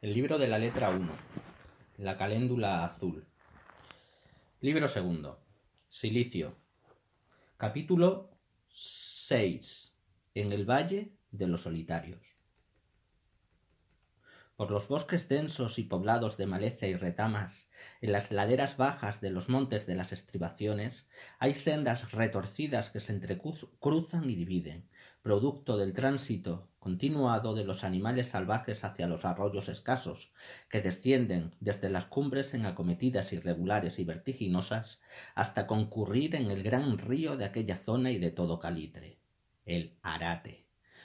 El libro de la letra 1. La caléndula azul. Libro segundo. Silicio. Capítulo 6. En el Valle de los Solitarios. Por los bosques densos y poblados de maleza y retamas, en las laderas bajas de los montes de las estribaciones, hay sendas retorcidas que se entrecruzan y dividen, producto del tránsito continuado de los animales salvajes hacia los arroyos escasos, que descienden desde las cumbres en acometidas irregulares y vertiginosas hasta concurrir en el gran río de aquella zona y de todo calitre, el Arate.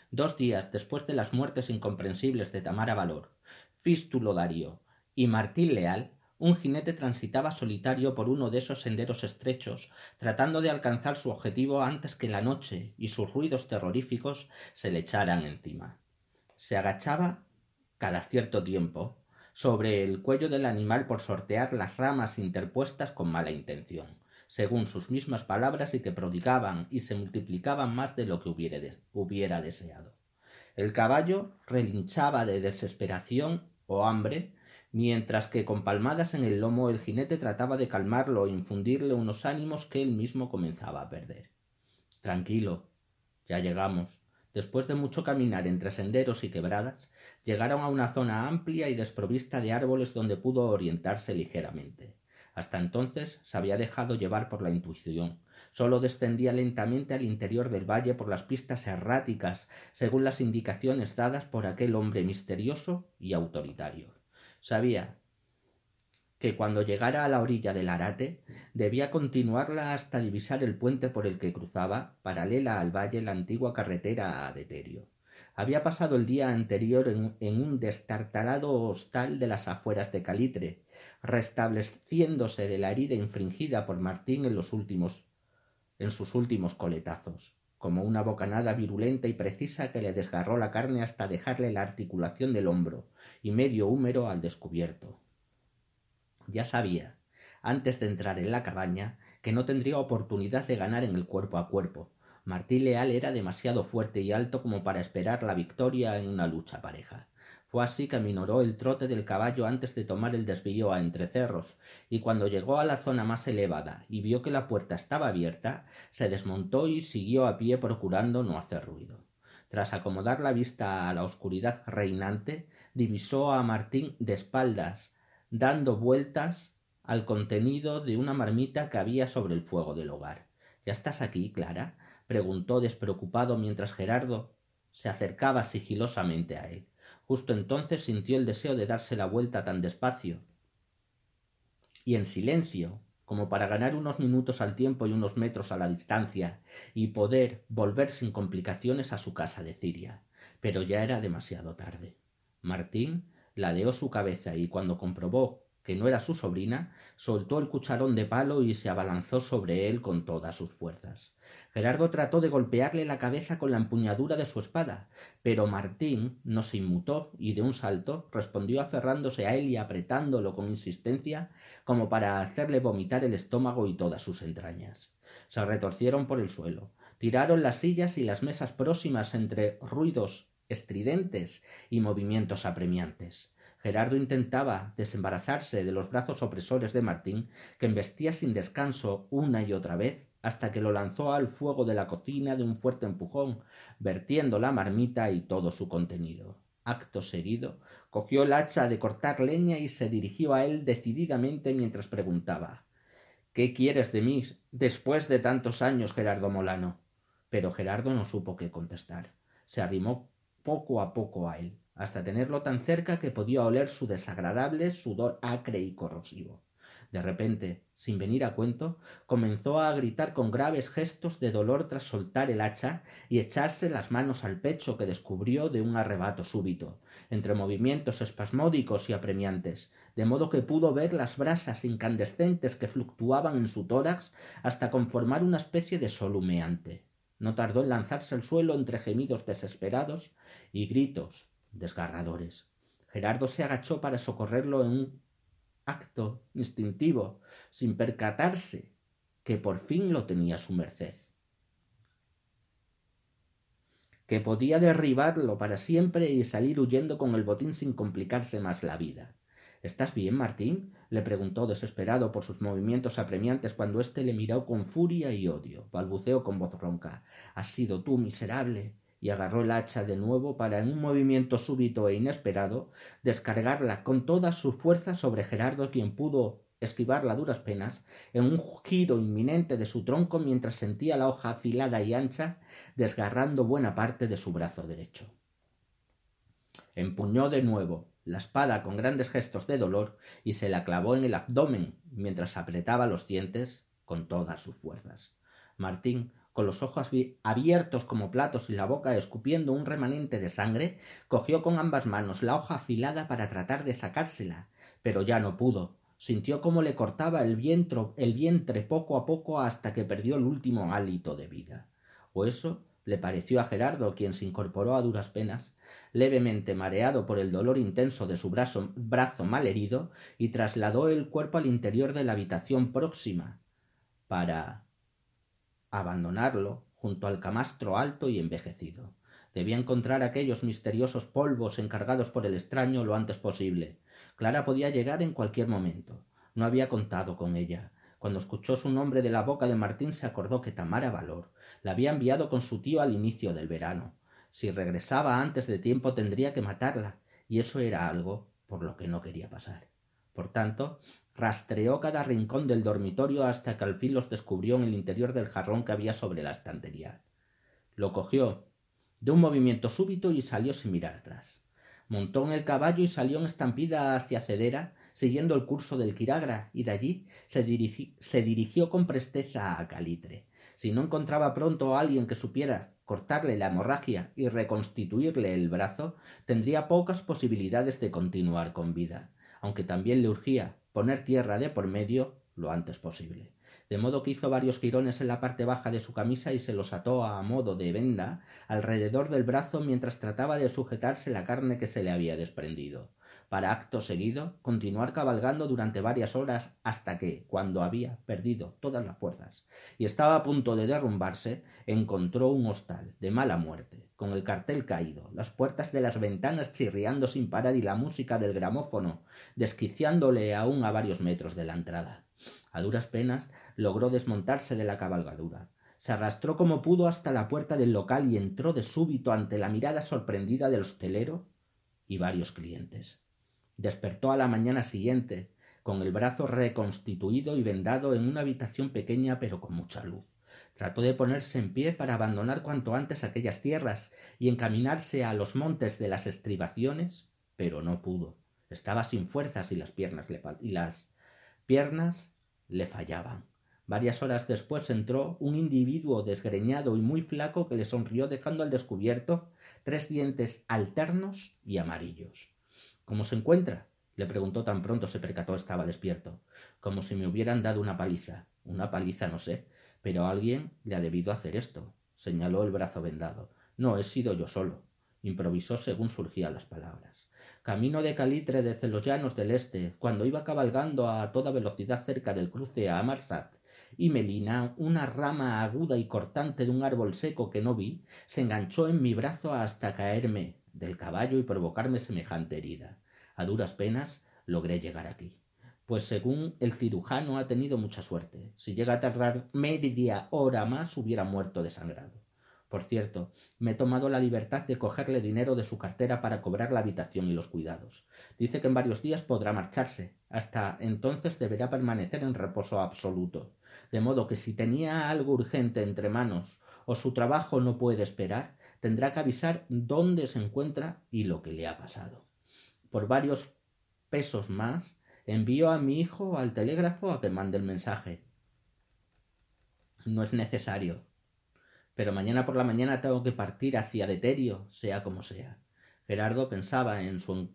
Dos días después de las muertes incomprensibles de Tamara Valor, Fístulo Darío y Martín Leal, un jinete transitaba solitario por uno de esos senderos estrechos, tratando de alcanzar su objetivo antes que la noche y sus ruidos terroríficos se le echaran encima. Se agachaba cada cierto tiempo sobre el cuello del animal por sortear las ramas interpuestas con mala intención, según sus mismas palabras y que prodigaban y se multiplicaban más de lo que hubiera deseado. El caballo relinchaba de desesperación o hambre mientras que con palmadas en el lomo el jinete trataba de calmarlo e infundirle unos ánimos que él mismo comenzaba a perder. Tranquilo, ya llegamos. Después de mucho caminar entre senderos y quebradas, llegaron a una zona amplia y desprovista de árboles donde pudo orientarse ligeramente. Hasta entonces se había dejado llevar por la intuición. Sólo descendía lentamente al interior del valle por las pistas erráticas, según las indicaciones dadas por aquel hombre misterioso y autoritario. Sabía que cuando llegara a la orilla del Arate debía continuarla hasta divisar el puente por el que cruzaba, paralela al valle, la antigua carretera a Deterio. Había pasado el día anterior en, un destartalado hostal de las afueras de Calitre, restableciéndose de la herida infringida por Martín en los últimos en sus últimos coletazos, como una bocanada virulenta y precisa que le desgarró la carne hasta dejarle la articulación del hombro, y medio húmero al descubierto. Ya sabía, antes de entrar en la cabaña, que no tendría oportunidad de ganar en el cuerpo a cuerpo. Martín Leal era demasiado fuerte y alto como para esperar la victoria en una lucha pareja. Fue así que minoró el trote del caballo antes de tomar el desvío a entrecerros, y cuando llegó a la zona más elevada y vio que la puerta estaba abierta, se desmontó y siguió a pie procurando no hacer ruido. Tras acomodar la vista a la oscuridad reinante, divisó a Martín de espaldas, dando vueltas al contenido de una marmita que había sobre el fuego del hogar. ¿Ya estás aquí, Clara? preguntó despreocupado mientras Gerardo se acercaba sigilosamente a él. Justo entonces sintió el deseo de darse la vuelta tan despacio y en silencio, como para ganar unos minutos al tiempo y unos metros a la distancia, y poder volver sin complicaciones a su casa de Ciria. Pero ya era demasiado tarde. Martín ladeó su cabeza y cuando comprobó que no era su sobrina, soltó el cucharón de palo y se abalanzó sobre él con todas sus fuerzas. Gerardo trató de golpearle la cabeza con la empuñadura de su espada, pero Martín no se inmutó y de un salto respondió aferrándose a él y apretándolo con insistencia como para hacerle vomitar el estómago y todas sus entrañas. Se retorcieron por el suelo, tiraron las sillas y las mesas próximas entre ruidos estridentes y movimientos apremiantes. Gerardo intentaba desembarazarse de los brazos opresores de Martín, que embestía sin descanso una y otra vez, hasta que lo lanzó al fuego de la cocina de un fuerte empujón, vertiendo la marmita y todo su contenido. Acto seguido, cogió el hacha de cortar leña y se dirigió a él decididamente mientras preguntaba ¿Qué quieres de mí después de tantos años, Gerardo Molano? Pero Gerardo no supo qué contestar. Se arrimó poco a poco a él, hasta tenerlo tan cerca que podía oler su desagradable sudor acre y corrosivo. De repente sin venir a cuento, comenzó a gritar con graves gestos de dolor tras soltar el hacha y echarse las manos al pecho que descubrió de un arrebato súbito, entre movimientos espasmódicos y apremiantes, de modo que pudo ver las brasas incandescentes que fluctuaban en su tórax hasta conformar una especie de sol humeante. No tardó en lanzarse al suelo entre gemidos desesperados y gritos desgarradores. Gerardo se agachó para socorrerlo en un acto instintivo, sin percatarse que por fin lo tenía a su merced, que podía derribarlo para siempre y salir huyendo con el botín sin complicarse más la vida. ¿Estás bien, Martín? le preguntó desesperado por sus movimientos apremiantes cuando éste le miró con furia y odio. Balbuceó con voz ronca. Has sido tú, miserable y agarró el hacha de nuevo para en un movimiento súbito e inesperado descargarla con toda su fuerza sobre Gerardo, quien pudo esquivarla a duras penas, en un giro inminente de su tronco mientras sentía la hoja afilada y ancha desgarrando buena parte de su brazo derecho. Empuñó de nuevo la espada con grandes gestos de dolor y se la clavó en el abdomen mientras apretaba los dientes con todas sus fuerzas. Martín con los ojos abiertos como platos y la boca escupiendo un remanente de sangre, cogió con ambas manos la hoja afilada para tratar de sacársela, pero ya no pudo. Sintió cómo le cortaba el, el vientre poco a poco hasta que perdió el último hálito de vida. O eso le pareció a Gerardo, quien se incorporó a duras penas, levemente mareado por el dolor intenso de su brazo, brazo mal herido, y trasladó el cuerpo al interior de la habitación próxima para abandonarlo junto al camastro alto y envejecido. Debía encontrar aquellos misteriosos polvos encargados por el extraño lo antes posible. Clara podía llegar en cualquier momento. No había contado con ella. Cuando escuchó su nombre de la boca de Martín se acordó que Tamara Valor la había enviado con su tío al inicio del verano. Si regresaba antes de tiempo tendría que matarla, y eso era algo por lo que no quería pasar. Por tanto, Rastreó cada rincón del dormitorio hasta que al fin los descubrió en el interior del jarrón que había sobre la estantería. Lo cogió de un movimiento súbito y salió sin mirar atrás. Montó en el caballo y salió en estampida hacia Cedera, siguiendo el curso del Quiragra, y de allí se, se dirigió con presteza a Calitre. Si no encontraba pronto a alguien que supiera cortarle la hemorragia y reconstituirle el brazo, tendría pocas posibilidades de continuar con vida, aunque también le urgía poner tierra de por medio lo antes posible. De modo que hizo varios girones en la parte baja de su camisa y se los ató a modo de venda alrededor del brazo mientras trataba de sujetarse la carne que se le había desprendido para acto seguido continuar cabalgando durante varias horas hasta que, cuando había perdido todas las fuerzas y estaba a punto de derrumbarse, encontró un hostal de mala muerte, con el cartel caído, las puertas de las ventanas chirriando sin parar y la música del gramófono desquiciándole aún a varios metros de la entrada. A duras penas logró desmontarse de la cabalgadura. Se arrastró como pudo hasta la puerta del local y entró de súbito ante la mirada sorprendida del hostelero y varios clientes. Despertó a la mañana siguiente, con el brazo reconstituido y vendado en una habitación pequeña pero con mucha luz. Trató de ponerse en pie para abandonar cuanto antes aquellas tierras y encaminarse a los montes de las estribaciones, pero no pudo. Estaba sin fuerzas y las piernas le, y las piernas le fallaban. Varias horas después entró un individuo desgreñado y muy flaco que le sonrió dejando al descubierto tres dientes alternos y amarillos. ¿Cómo se encuentra? le preguntó tan pronto se percató estaba despierto. Como si me hubieran dado una paliza. Una paliza no sé, pero alguien le ha debido hacer esto. señaló el brazo vendado. No he sido yo solo. improvisó según surgían las palabras. Camino de Calitre desde los llanos del este, cuando iba cabalgando a toda velocidad cerca del cruce a Amarsat, y Melina, una rama aguda y cortante de un árbol seco que no vi, se enganchó en mi brazo hasta caerme del caballo y provocarme semejante herida. A duras penas logré llegar aquí. Pues según el cirujano ha tenido mucha suerte. Si llega a tardar media hora más hubiera muerto desangrado. Por cierto, me he tomado la libertad de cogerle dinero de su cartera para cobrar la habitación y los cuidados. Dice que en varios días podrá marcharse. Hasta entonces deberá permanecer en reposo absoluto. De modo que si tenía algo urgente entre manos o su trabajo no puede esperar, tendrá que avisar dónde se encuentra y lo que le ha pasado. Por varios pesos más, Envío a mi hijo al telégrafo a que mande el mensaje. No es necesario. Pero mañana por la mañana tengo que partir hacia Deterio, sea como sea. Gerardo pensaba en su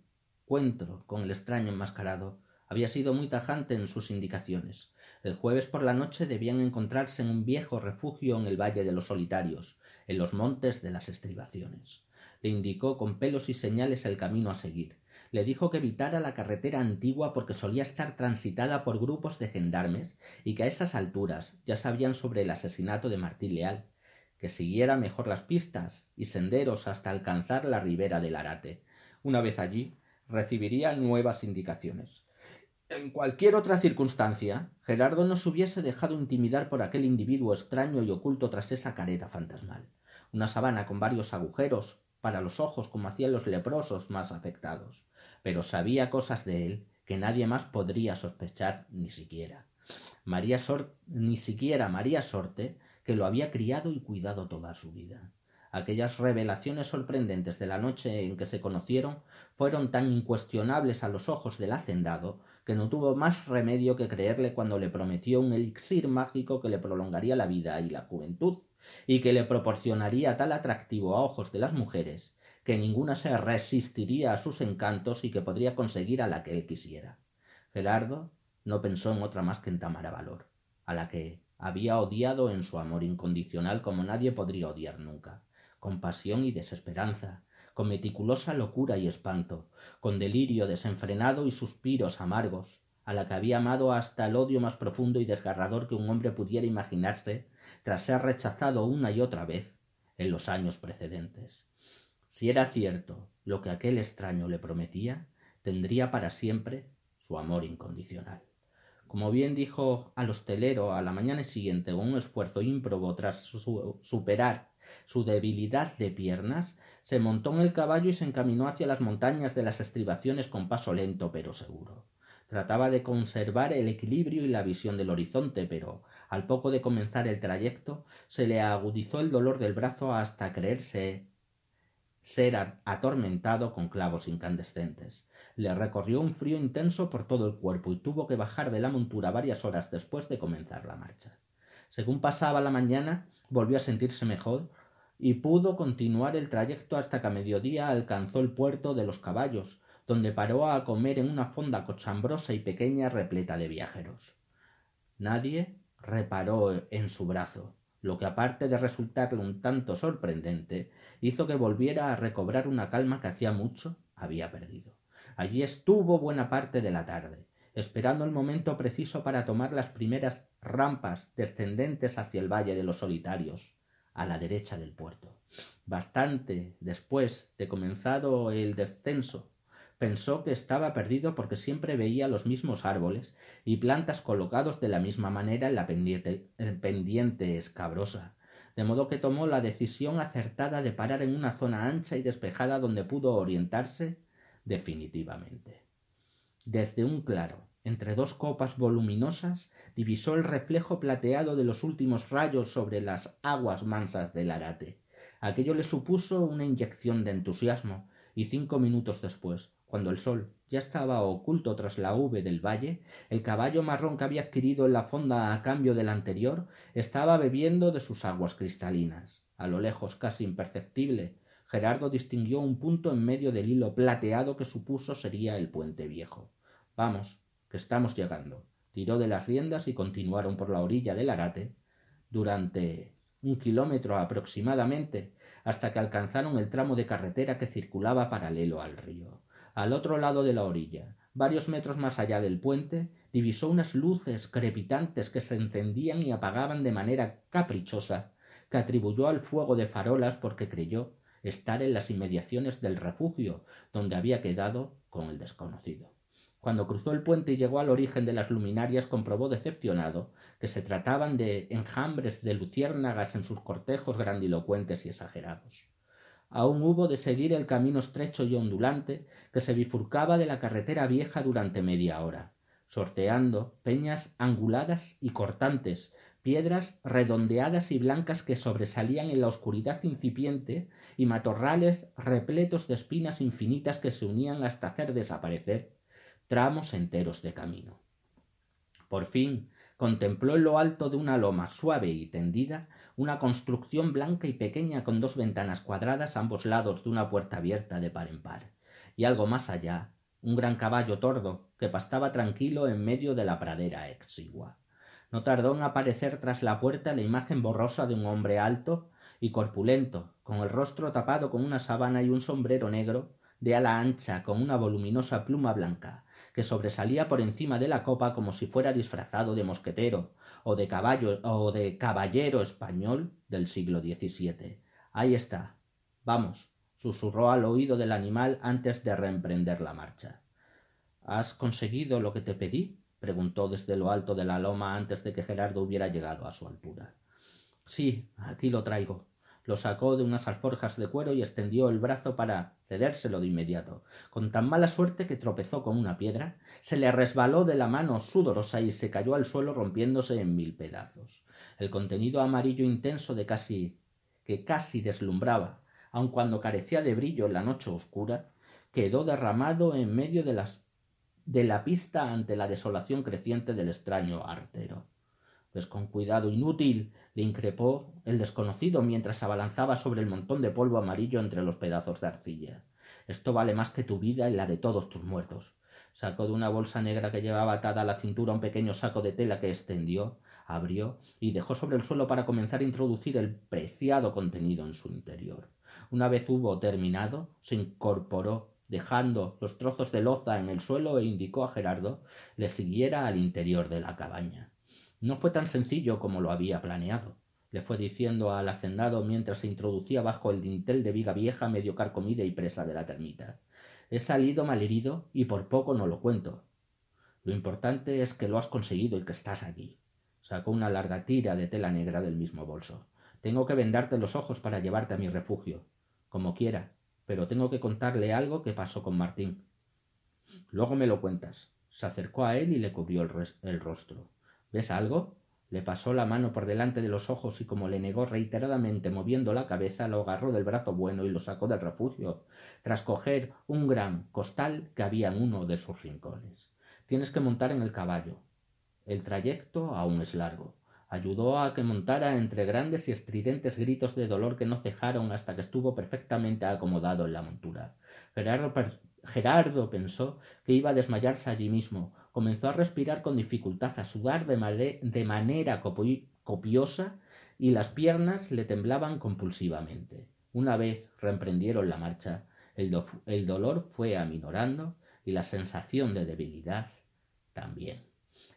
encuentro con el extraño enmascarado. Había sido muy tajante en sus indicaciones. El jueves por la noche debían encontrarse en un viejo refugio en el Valle de los Solitarios, en los montes de las estribaciones. Le indicó con pelos y señales el camino a seguir. Le dijo que evitara la carretera antigua porque solía estar transitada por grupos de gendarmes y que a esas alturas ya sabían sobre el asesinato de Martín Leal, que siguiera mejor las pistas y senderos hasta alcanzar la ribera del Arate. Una vez allí, recibiría nuevas indicaciones. En cualquier otra circunstancia, Gerardo no se hubiese dejado intimidar por aquel individuo extraño y oculto tras esa careta fantasmal. Una sabana con varios agujeros para los ojos como hacían los leprosos más afectados. Pero sabía cosas de él que nadie más podría sospechar ni siquiera. María ni siquiera María Sorte, que lo había criado y cuidado toda su vida. Aquellas revelaciones sorprendentes de la noche en que se conocieron fueron tan incuestionables a los ojos del hacendado que no tuvo más remedio que creerle cuando le prometió un elixir mágico que le prolongaría la vida y la juventud, y que le proporcionaría tal atractivo a ojos de las mujeres que ninguna se resistiría a sus encantos y que podría conseguir a la que él quisiera. Gerardo no pensó en otra más que en Tamara Valor, a la que había odiado en su amor incondicional como nadie podría odiar nunca, con pasión y desesperanza, con meticulosa locura y espanto, con delirio desenfrenado y suspiros amargos, a la que había amado hasta el odio más profundo y desgarrador que un hombre pudiera imaginarse tras ser rechazado una y otra vez en los años precedentes. Si era cierto lo que aquel extraño le prometía, tendría para siempre su amor incondicional. Como bien dijo al hostelero a la mañana siguiente con un esfuerzo ímprobo tras superar su debilidad de piernas, se montó en el caballo y se encaminó hacia las montañas de las estribaciones con paso lento pero seguro. Trataba de conservar el equilibrio y la visión del horizonte, pero al poco de comenzar el trayecto se le agudizó el dolor del brazo hasta creerse ser atormentado con clavos incandescentes. Le recorrió un frío intenso por todo el cuerpo y tuvo que bajar de la montura varias horas después de comenzar la marcha. Según pasaba la mañana, volvió a sentirse mejor y pudo continuar el trayecto hasta que a mediodía alcanzó el puerto de los caballos, donde paró a comer en una fonda cochambrosa y pequeña repleta de viajeros. Nadie reparó en su brazo, lo que aparte de resultarle un tanto sorprendente, hizo que volviera a recobrar una calma que hacía mucho había perdido. Allí estuvo buena parte de la tarde, esperando el momento preciso para tomar las primeras rampas descendentes hacia el Valle de los Solitarios, a la derecha del puerto. Bastante después de comenzado el descenso, pensó que estaba perdido porque siempre veía los mismos árboles y plantas colocados de la misma manera en la pendiente, pendiente escabrosa, de modo que tomó la decisión acertada de parar en una zona ancha y despejada donde pudo orientarse definitivamente. Desde un claro, entre dos copas voluminosas, divisó el reflejo plateado de los últimos rayos sobre las aguas mansas del Arate. Aquello le supuso una inyección de entusiasmo, y cinco minutos después, cuando el sol ya estaba oculto tras la V del valle, el caballo marrón que había adquirido en la fonda a cambio del anterior estaba bebiendo de sus aguas cristalinas. A lo lejos, casi imperceptible, Gerardo distinguió un punto en medio del hilo plateado que supuso sería el puente viejo. Vamos, que estamos llegando. Tiró de las riendas y continuaron por la orilla del Arate durante un kilómetro aproximadamente hasta que alcanzaron el tramo de carretera que circulaba paralelo al río. Al otro lado de la orilla, varios metros más allá del puente, divisó unas luces crepitantes que se encendían y apagaban de manera caprichosa, que atribuyó al fuego de farolas porque creyó estar en las inmediaciones del refugio donde había quedado con el desconocido. Cuando cruzó el puente y llegó al origen de las luminarias, comprobó decepcionado que se trataban de enjambres de luciérnagas en sus cortejos grandilocuentes y exagerados. Aún hubo de seguir el camino estrecho y ondulante que se bifurcaba de la carretera vieja durante media hora, sorteando peñas anguladas y cortantes, piedras redondeadas y blancas que sobresalían en la oscuridad incipiente y matorrales repletos de espinas infinitas que se unían hasta hacer desaparecer tramos enteros de camino. Por fin contempló en lo alto de una loma suave y tendida una construcción blanca y pequeña con dos ventanas cuadradas a ambos lados de una puerta abierta de par en par, y algo más allá un gran caballo tordo que pastaba tranquilo en medio de la pradera exigua. No tardó en aparecer tras la puerta la imagen borrosa de un hombre alto y corpulento, con el rostro tapado con una sábana y un sombrero negro, de ala ancha, con una voluminosa pluma blanca, que sobresalía por encima de la copa como si fuera disfrazado de mosquetero o de caballo o de caballero español del siglo XVII. Ahí está. Vamos, susurró al oído del animal antes de reemprender la marcha. ¿Has conseguido lo que te pedí? preguntó desde lo alto de la loma antes de que Gerardo hubiera llegado a su altura. Sí, aquí lo traigo. Lo sacó de unas alforjas de cuero y extendió el brazo para cedérselo de inmediato, con tan mala suerte que tropezó con una piedra, se le resbaló de la mano sudorosa y se cayó al suelo rompiéndose en mil pedazos. El contenido amarillo intenso de casi que casi deslumbraba aun cuando carecía de brillo en la noche oscura, quedó derramado en medio de, las, de la pista ante la desolación creciente del extraño artero. Pues con cuidado inútil le increpó el desconocido mientras abalanzaba sobre el montón de polvo amarillo entre los pedazos de arcilla. Esto vale más que tu vida y la de todos tus muertos. Sacó de una bolsa negra que llevaba atada a la cintura un pequeño saco de tela que extendió, abrió y dejó sobre el suelo para comenzar a introducir el preciado contenido en su interior. Una vez hubo terminado, se incorporó, dejando los trozos de loza en el suelo e indicó a Gerardo le siguiera al interior de la cabaña. No fue tan sencillo como lo había planeado, le fue diciendo al hacendado mientras se introducía bajo el dintel de viga vieja medio carcomida y presa de la termita. He salido malherido y por poco no lo cuento. Lo importante es que lo has conseguido y que estás aquí. Sacó una larga tira de tela negra del mismo bolso. Tengo que vendarte los ojos para llevarte a mi refugio como quiera, pero tengo que contarle algo que pasó con Martín. Luego me lo cuentas. Se acercó a él y le cubrió el, rostro. ¿Ves algo? Le pasó la mano por delante de los ojos y como le negó reiteradamente moviendo la cabeza, lo agarró del brazo bueno y lo sacó del refugio, tras coger un gran costal que había en uno de sus rincones. Tienes que montar en el caballo. El trayecto aún es largo ayudó a que montara entre grandes y estridentes gritos de dolor que no cejaron hasta que estuvo perfectamente acomodado en la montura. Gerardo, pensó que iba a desmayarse allí mismo. Comenzó a respirar con dificultad, a sudar de, manera copiosa y las piernas le temblaban compulsivamente. Una vez reemprendieron la marcha, el dolor fue aminorando y la sensación de debilidad también.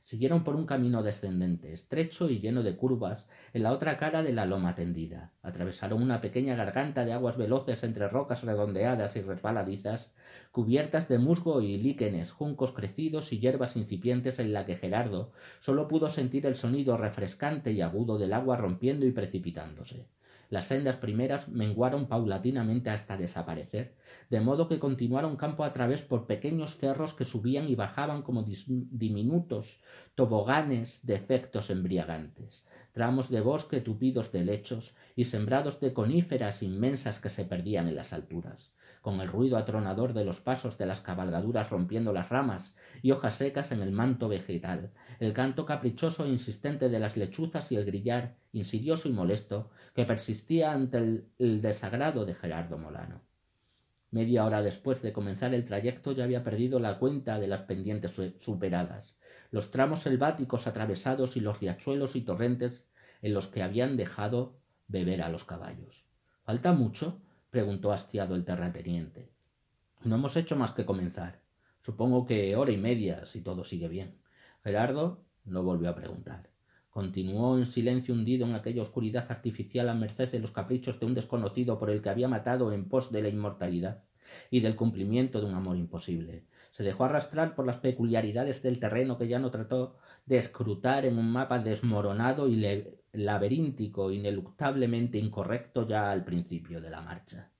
Siguieron por un camino descendente, estrecho y lleno de curvas, en la otra cara de la loma tendida. Atravesaron una pequeña garganta de aguas veloces entre rocas redondeadas y resbaladizas, cubiertas de musgo y líquenes, juncos crecidos y hierbas incipientes en la que Gerardo solo pudo sentir el sonido refrescante y agudo del agua rompiendo y precipitándose. Las sendas primeras menguaron paulatinamente hasta desaparecer, de modo que continuaron campo a través por pequeños cerros que subían y bajaban como diminutos toboganes de efectos embriagantes, tramos de bosque tupidos de lechos y sembrados de coníferas inmensas que se perdían en las alturas, con el ruido atronador de los pasos de las cabalgaduras rompiendo las ramas y hojas secas en el manto vegetal, el canto caprichoso e insistente de las lechuzas y el grillar insidioso y molesto que persistía ante el desagrado de Gerardo Molano. Media hora después de comenzar el trayecto ya había perdido la cuenta de las pendientes superadas, los tramos selváticos atravesados y los riachuelos y torrentes en los que habían dejado beber a los caballos. ¿Falta mucho? preguntó hastiado el terrateniente. No hemos hecho más que comenzar. Supongo que hora y media, si todo sigue bien. Gerardo no volvió a preguntar. Continuó en silencio hundido en aquella oscuridad artificial a merced de los caprichos de un desconocido por el que había matado en pos de la inmortalidad y del cumplimiento de un amor imposible. Se dejó arrastrar por las peculiaridades del terreno que ya no trató de escrutar en un mapa desmoronado y laberíntico, ineluctablemente incorrecto ya al principio de la marcha.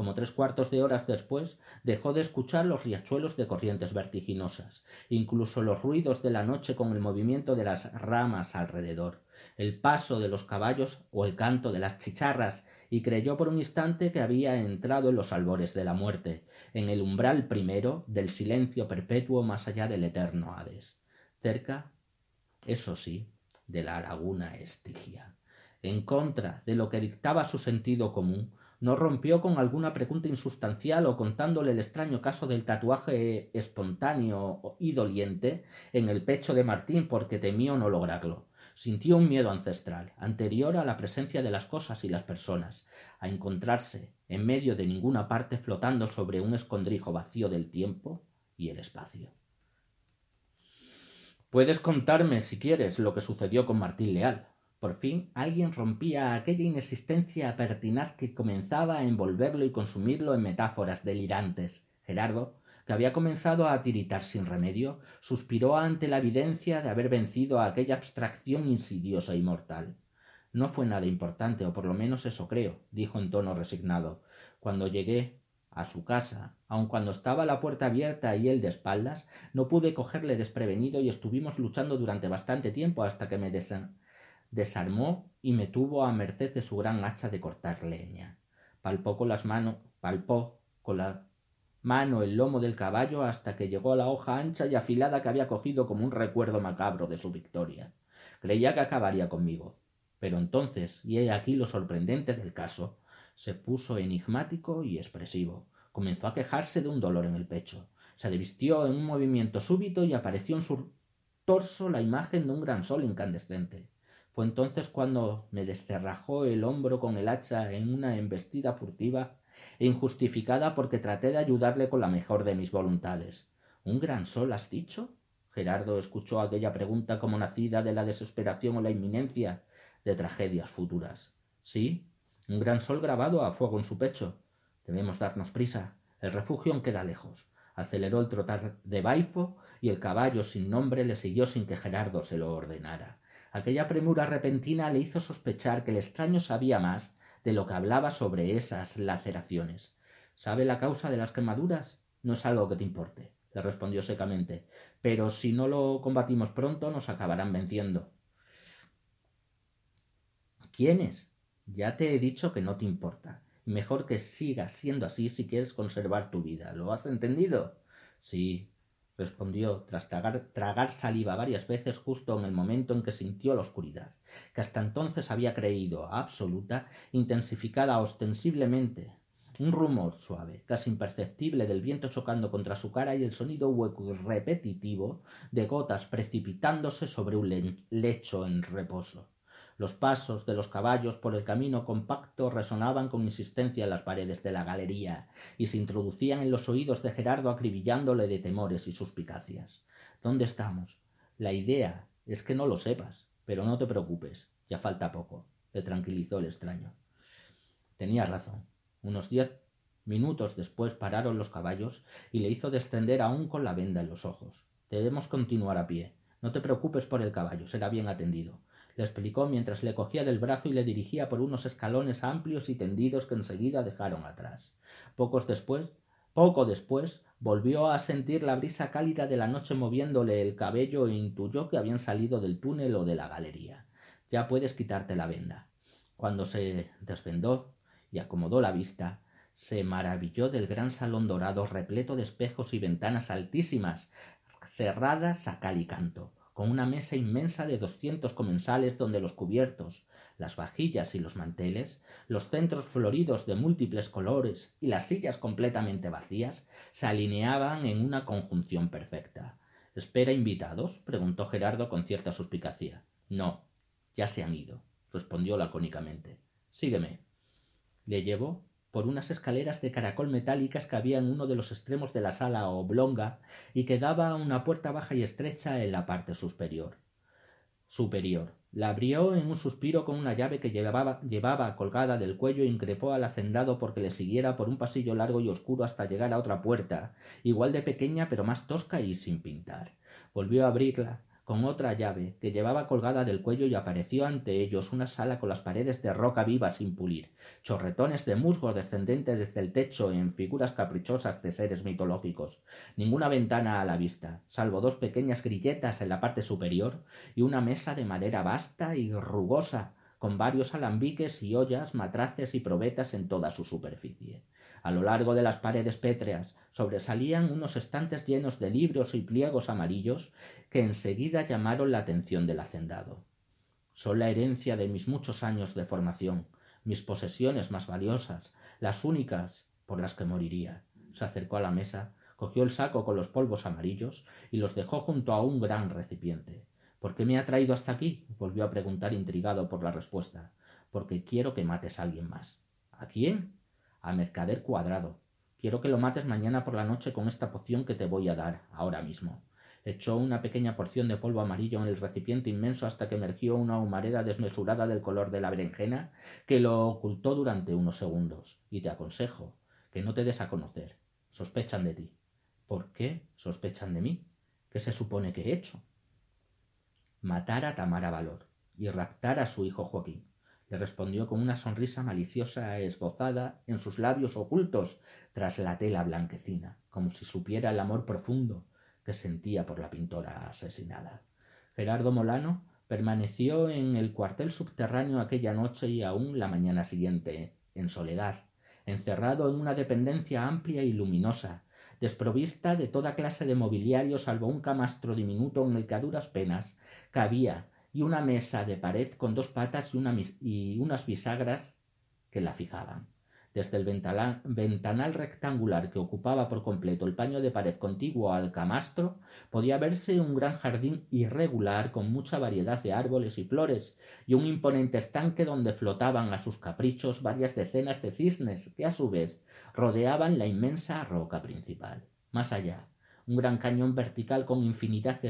Como tres cuartos de horas después, dejó de escuchar los riachuelos de corrientes vertiginosas, incluso los ruidos de la noche con el movimiento de las ramas alrededor, el paso de los caballos o el canto de las chicharras y creyó por un instante que había entrado en los albores de la muerte, en el umbral primero del silencio perpetuo más allá del eterno Hades, cerca, eso sí, de la laguna Estigia. En contra de lo que dictaba su sentido común, no rompió con alguna pregunta insustancial o contándole el extraño caso del tatuaje espontáneo y doliente en el pecho de Martín porque temió no lograrlo. Sintió un miedo ancestral, anterior a la presencia de las cosas y las personas, a encontrarse en medio de ninguna parte flotando sobre un escondrijo vacío del tiempo y el espacio. Puedes contarme, si quieres, lo que sucedió con Martín Leal, por fin alguien rompía aquella inexistencia pertinaz que comenzaba a envolverlo y consumirlo en metáforas delirantes. Gerardo, que había comenzado a tiritar sin remedio, suspiró ante la evidencia de haber vencido a aquella abstracción insidiosa y mortal. No fue nada importante, o por lo menos eso creo, dijo en tono resignado. Cuando llegué a su casa, aun cuando estaba la puerta abierta y él de espaldas, no pude cogerle desprevenido y estuvimos luchando durante bastante tiempo hasta que me desarmó y me tuvo a merced de su gran hacha de cortar leña. Palpó con las manos, palpó con la mano el lomo del caballo hasta que llegó a la hoja ancha y afilada que había cogido como un recuerdo macabro de su victoria. Creía que acabaría conmigo. Pero entonces, y he aquí lo sorprendente del caso, se puso enigmático y expresivo. Comenzó a quejarse de un dolor en el pecho. Se desvistió en un movimiento súbito y apareció en su torso la imagen de un gran sol incandescente. Fue entonces cuando me descerrajó el hombro con el hacha en una embestida furtiva e injustificada porque traté de ayudarle con la mejor de mis voluntades. ¿Un gran sol has dicho? Gerardo escuchó aquella pregunta como nacida de la desesperación o la inminencia de tragedias futuras. Sí, un gran sol grabado a fuego en su pecho. Debemos darnos prisa. El refugio queda lejos. Aceleró el trotar de Baifo y el caballo sin nombre le siguió sin que Gerardo se lo ordenara. Aquella premura repentina le hizo sospechar que el extraño sabía más de lo que hablaba sobre esas laceraciones. ¿Sabe la causa de las quemaduras? No es algo que te importe, le respondió secamente, pero si no lo combatimos pronto nos acabarán venciendo. ¿Quiénes? Ya te he dicho que no te importa. Mejor que sigas siendo así si quieres conservar tu vida. ¿Lo has entendido? Sí, respondió tras tragar, saliva varias veces justo en el momento en que sintió la oscuridad, que hasta entonces había creído absoluta, intensificada ostensiblemente. Un rumor suave, casi imperceptible del viento chocando contra su cara y el sonido hueco y repetitivo de gotas precipitándose sobre un lecho en reposo. Los pasos de los caballos por el camino compacto resonaban con insistencia en las paredes de la galería y se introducían en los oídos de Gerardo acribillándole de temores y suspicacias. ¿Dónde estamos? La idea es que no lo sepas, pero no te preocupes, ya falta poco, le tranquilizó el extraño. Tenía razón. Unos diez minutos después pararon los caballos y le hizo descender aún con la venda en los ojos. Debemos continuar a pie. No te preocupes por el caballo, será bien atendido le explicó mientras le cogía del brazo y le dirigía por unos escalones amplios y tendidos que enseguida dejaron atrás. Pocos después, poco después, volvió a sentir la brisa cálida de la noche moviéndole el cabello e intuyó que habían salido del túnel o de la galería. Ya puedes quitarte la venda. Cuando se desvendó y acomodó la vista, se maravilló del gran salón dorado repleto de espejos y ventanas altísimas, cerradas a cal y canto con una mesa inmensa de doscientos comensales donde los cubiertos, las vajillas y los manteles, los centros floridos de múltiples colores y las sillas completamente vacías se alineaban en una conjunción perfecta. ¿Espera invitados? preguntó Gerardo con cierta suspicacia. No, ya se han ido, respondió lacónicamente. Sígueme. Le llevó por unas escaleras de caracol metálicas que había en uno de los extremos de la sala oblonga y que daba a una puerta baja y estrecha en la parte superior. Superior. La abrió en un suspiro con una llave que llevaba, llevaba colgada del cuello e increpó al hacendado porque le siguiera por un pasillo largo y oscuro hasta llegar a otra puerta, igual de pequeña pero más tosca y sin pintar. Volvió a abrirla con otra llave que llevaba colgada del cuello y apareció ante ellos una sala con las paredes de roca viva sin pulir, chorretones de musgo descendentes desde el techo en figuras caprichosas de seres mitológicos, ninguna ventana a la vista, salvo dos pequeñas grilletas en la parte superior y una mesa de madera vasta y rugosa con varios alambiques y ollas, matraces y probetas en toda su superficie. A lo largo de las paredes pétreas sobresalían unos estantes llenos de libros y pliegos amarillos que enseguida llamaron la atención del hacendado. Son la herencia de mis muchos años de formación, mis posesiones más valiosas, las únicas por las que moriría. Se acercó a la mesa, cogió el saco con los polvos amarillos y los dejó junto a un gran recipiente. ¿Por qué me ha traído hasta aquí? volvió a preguntar intrigado por la respuesta. Porque quiero que mates a alguien más. ¿A quién? A Mercader Cuadrado. Quiero que lo mates mañana por la noche con esta poción que te voy a dar, ahora mismo. Echó una pequeña porción de polvo amarillo en el recipiente inmenso hasta que emergió una humareda desmesurada del color de la berenjena que lo ocultó durante unos segundos. Y te aconsejo que no te des a conocer. Sospechan de ti. ¿Por qué sospechan de mí? ¿Qué se supone que he hecho? Matar a Tamara Valor y raptar a su hijo Joaquín. Le respondió con una sonrisa maliciosa esbozada en sus labios ocultos tras la tela blanquecina, como si supiera el amor profundo que sentía por la pintora asesinada. Gerardo Molano permaneció en el cuartel subterráneo aquella noche y aún la mañana siguiente, en soledad, encerrado en una dependencia amplia y luminosa, desprovista de toda clase de mobiliario salvo un camastro diminuto en el que a duras penas cabía y una mesa de pared con dos patas y, unas bisagras que la fijaban. Desde el ventanal, rectangular que ocupaba por completo el paño de pared contiguo al camastro, podía verse un gran jardín irregular con mucha variedad de árboles y flores, y un imponente estanque donde flotaban a sus caprichos varias decenas de cisnes que a su vez rodeaban la inmensa roca principal. Más allá, un gran cañón vertical con infinidad de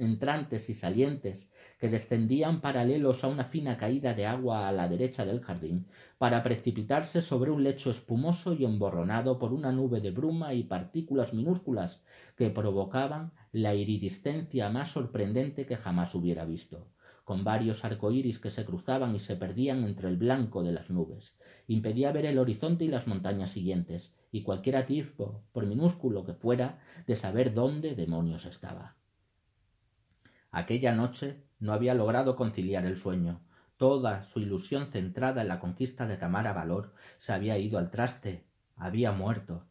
entrantes y salientes que descendían paralelos a una fina caída de agua a la derecha del jardín, para precipitarse sobre un lecho espumoso y emborronado por una nube de bruma y partículas minúsculas que provocaban la iridiscencia más sorprendente que jamás hubiera visto, con varios arcoíris que se cruzaban y se perdían entre el blanco de las nubes. Impedía ver el horizonte y las montañas siguientes, y cualquier atisbo, por minúsculo que fuera, de saber dónde demonios estaba. Aquella noche no había logrado conciliar el sueño. Toda su ilusión centrada en la conquista de Tamara Valor se había ido al traste, había muerto.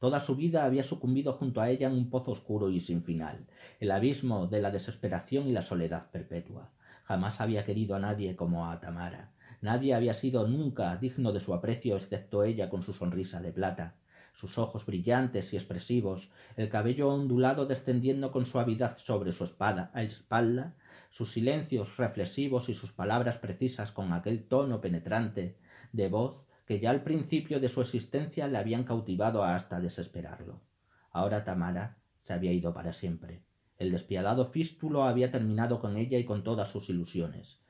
Toda su vida había sucumbido junto a ella en un pozo oscuro y sin final, el abismo de la desesperación y la soledad perpetua. Jamás había querido a nadie como a Tamara. Nadie había sido nunca digno de su aprecio excepto ella con su sonrisa de plata sus ojos brillantes y expresivos, el cabello ondulado descendiendo con suavidad sobre su espada, espalda, sus silencios reflexivos y sus palabras precisas con aquel tono penetrante de voz que ya al principio de su existencia le habían cautivado hasta desesperarlo. Ahora Tamara se había ido para siempre. El despiadado fístulo había terminado con ella y con todas sus ilusiones.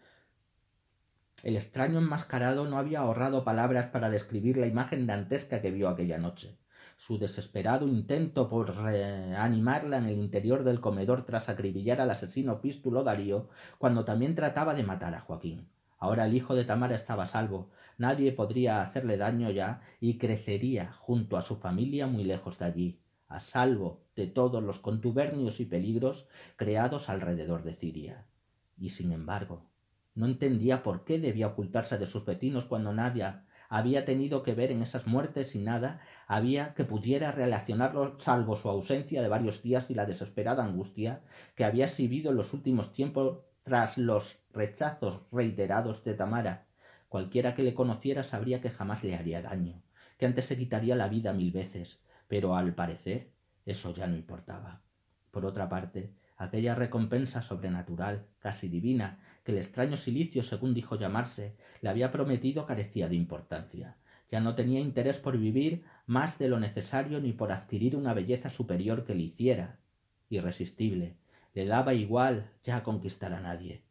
El extraño enmascarado no había ahorrado palabras para describir la imagen dantesca que vio aquella noche. Su desesperado intento por reanimarla en el interior del comedor tras acribillar al asesino Fístulo Darío, cuando también trataba de matar a Joaquín. Ahora el hijo de Tamara estaba a salvo, nadie podría hacerle daño ya y crecería junto a su familia muy lejos de allí, a salvo de todos los contubernios y peligros creados alrededor de Siria. Y sin embargo, no entendía por qué debía ocultarse de sus vecinos cuando nadie había tenido que ver en esas muertes y nada había que pudiera relacionarlo salvo su ausencia de varios días y la desesperada angustia que había exhibido en los últimos tiempos tras los rechazos reiterados de Tamara. Cualquiera que le conociera sabría que jamás le haría daño, que antes se quitaría la vida mil veces, pero al parecer eso ya no importaba. Por otra parte, aquella recompensa sobrenatural, casi divina, que el extraño silicio, según dijo llamarse, le había prometido carecía de importancia. Ya no tenía interés por vivir más de lo necesario ni por adquirir una belleza superior que le hiciera irresistible. Le daba igual ya conquistar a nadie.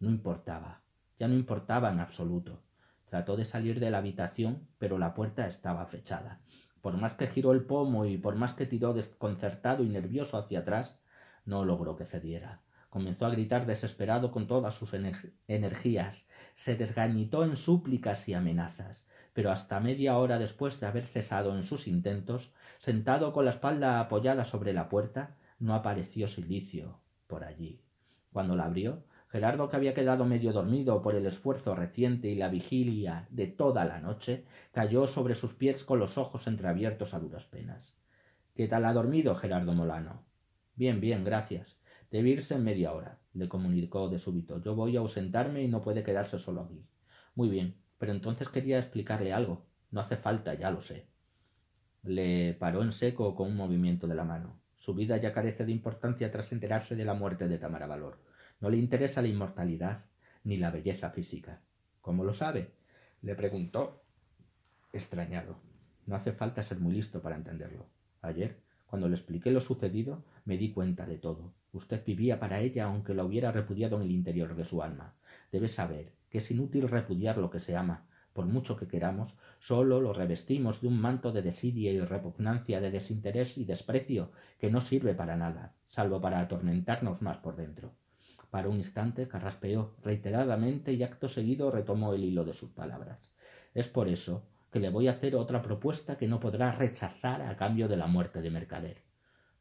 No importaba, ya no importaba en absoluto. Trató de salir de la habitación, pero la puerta estaba fechada. Por más que giró el pomo y por más que tiró desconcertado y nervioso hacia atrás, no logró que cediera comenzó a gritar desesperado con todas sus energías, se desgañitó en súplicas y amenazas, pero hasta media hora después de haber cesado en sus intentos, sentado con la espalda apoyada sobre la puerta, no apareció Silicio por allí. Cuando la abrió, Gerardo, que había quedado medio dormido por el esfuerzo reciente y la vigilia de toda la noche, cayó sobre sus pies con los ojos entreabiertos a duras penas. ¿Qué tal ha dormido Gerardo Molano? Bien, bien, gracias. Debe irse en media hora, le comunicó de súbito. Yo voy a ausentarme y no puede quedarse solo aquí. Muy bien, pero entonces quería explicarle algo. No hace falta, ya lo sé. Le paró en seco con un movimiento de la mano. Su vida ya carece de importancia tras enterarse de la muerte de Tamara Valor. No le interesa la inmortalidad ni la belleza física. ¿Cómo lo sabe? le preguntó, extrañado. No hace falta ser muy listo para entenderlo. Ayer, cuando le expliqué lo sucedido, me di cuenta de todo. Usted vivía para ella aunque la hubiera repudiado en el interior de su alma. Debe saber que es inútil repudiar lo que se ama. Por mucho que queramos, solo lo revestimos de un manto de desidia y repugnancia, de desinterés y desprecio que no sirve para nada, salvo para atormentarnos más por dentro. Para un instante carraspeó reiteradamente y acto seguido retomó el hilo de sus palabras. Es por eso que le voy a hacer otra propuesta que no podrá rechazar a cambio de la muerte de Mercader.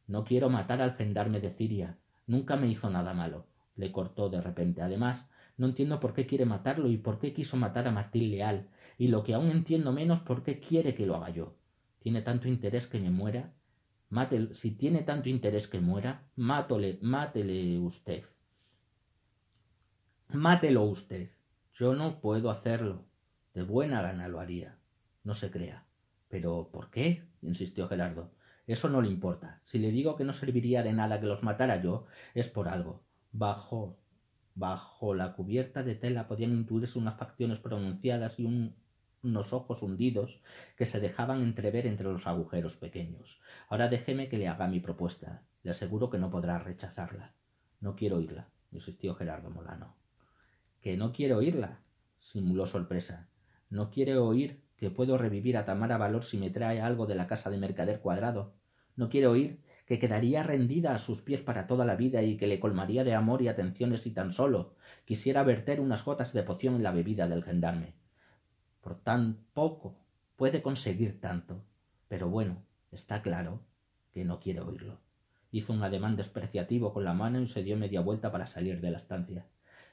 No quiero matar al gendarme de Ciria. Nunca me hizo nada malo. Le cortó de repente. Además, no entiendo por qué quiere matarlo y por qué quiso matar a Martín Leal. Y lo que aún entiendo menos, por qué quiere que lo haga yo. ¿Tiene tanto interés que me muera? Mátelo. Si tiene tanto interés que muera, mátole, mátele usted. Mátelo usted. Yo no puedo hacerlo. De buena gana lo haría. No se crea. Pero ¿por qué? insistió Gerardo. Eso no le importa. Si le digo que no serviría de nada que los matara yo, es por algo. Bajo, bajo la cubierta de tela podían intuirse unas facciones pronunciadas y unos ojos hundidos que se dejaban entrever entre los agujeros pequeños. Ahora déjeme que le haga mi propuesta. Le aseguro que no podrá rechazarla. No quiero oírla, insistió Gerardo Molano que no quiere oírla, simuló sorpresa. No quiere oír que puedo revivir a Tamara Valor si me trae algo de la casa de Mercader Cuadrado. No quiere oír que quedaría rendida a sus pies para toda la vida y que le colmaría de amor y atenciones si tan solo quisiera verter unas gotas de poción en la bebida del gendarme. Por tan poco puede conseguir tanto. Pero bueno, está claro que no quiere oírlo. Hizo un ademán despreciativo con la mano y se dio media vuelta para salir de la estancia.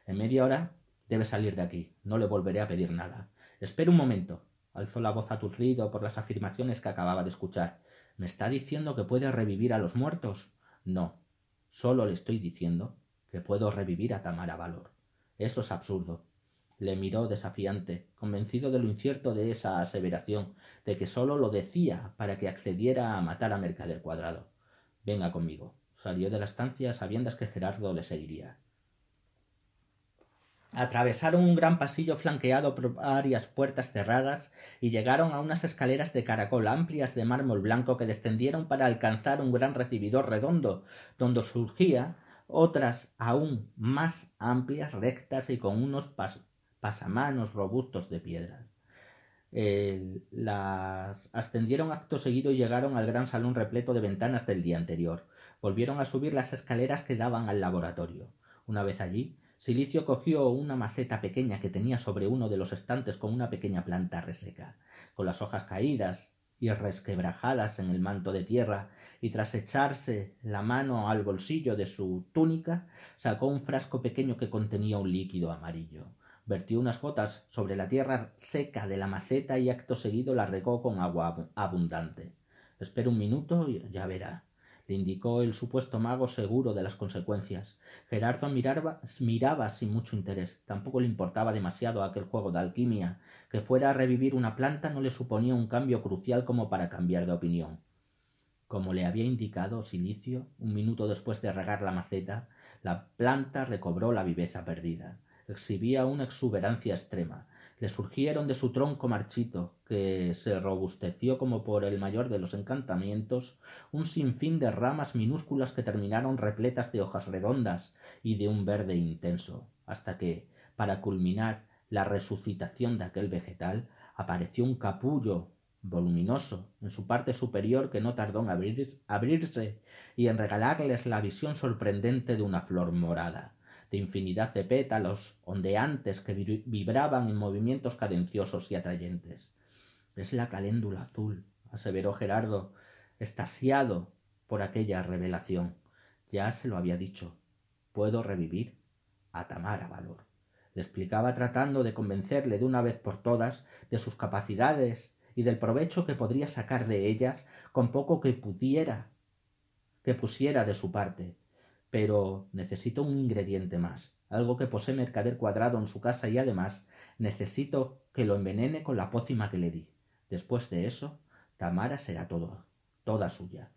En media hora Debe salir de aquí. No le volveré a pedir nada. Espere un momento. Alzó la voz aturdido por las afirmaciones que acababa de escuchar. ¿Me está diciendo que puede revivir a los muertos? No. Solo le estoy diciendo que puedo revivir a Tamara Valor. Eso es absurdo. Le miró desafiante, convencido de lo incierto de esa aseveración, de que sólo lo decía para que accediera a matar a Mercader Cuadrado. Venga conmigo. Salió de la estancia sabiendo que Gerardo le seguiría. Atravesaron un gran pasillo flanqueado por varias puertas cerradas y llegaron a unas escaleras de caracol amplias de mármol blanco que descendieron para alcanzar un gran recibidor redondo, donde surgía otras aún más amplias, rectas y con unos pasamanos robustos de piedra. las ascendieron acto seguido y llegaron al gran salón repleto de ventanas del día anterior. Volvieron a subir las escaleras que daban al laboratorio. Una vez allí, Silicio cogió una maceta pequeña que tenía sobre uno de los estantes con una pequeña planta reseca, con las hojas caídas y resquebrajadas en el manto de tierra, y tras echarse la mano al bolsillo de su túnica, sacó un frasco pequeño que contenía un líquido amarillo. Vertió unas gotas sobre la tierra seca de la maceta y acto seguido la regó con agua abundante. Espera un minuto y ya verá le indicó el supuesto mago seguro de las consecuencias. Gerardo miraba, miraba sin mucho interés. Tampoco le importaba demasiado aquel juego de alquimia. Que fuera a revivir una planta no le suponía un cambio crucial como para cambiar de opinión. Como le había indicado Silicio, un minuto después de regar la maceta, la planta recobró la viveza perdida. Exhibía una exuberancia extrema le surgieron de su tronco marchito, que se robusteció como por el mayor de los encantamientos, un sinfín de ramas minúsculas que terminaron repletas de hojas redondas y de un verde intenso, hasta que, para culminar la resucitación de aquel vegetal, apareció un capullo voluminoso en su parte superior que no tardó en abrirse y en regalarles la visión sorprendente de una flor morada de infinidad de pétalos ondeantes que vibraban en movimientos cadenciosos y atrayentes. Es la caléndula azul, aseveró Gerardo, estasiado por aquella revelación. Ya se lo había dicho. ¿Puedo revivir? a Tamara valor. Le explicaba tratando de convencerle de una vez por todas de sus capacidades y del provecho que podría sacar de ellas con poco que pudiera, que pusiera de su parte. Pero necesito un ingrediente más, algo que posee Mercader Cuadrado en su casa y además necesito que lo envenene con la pócima que le di. Después de eso, Tamara será todo, toda suya.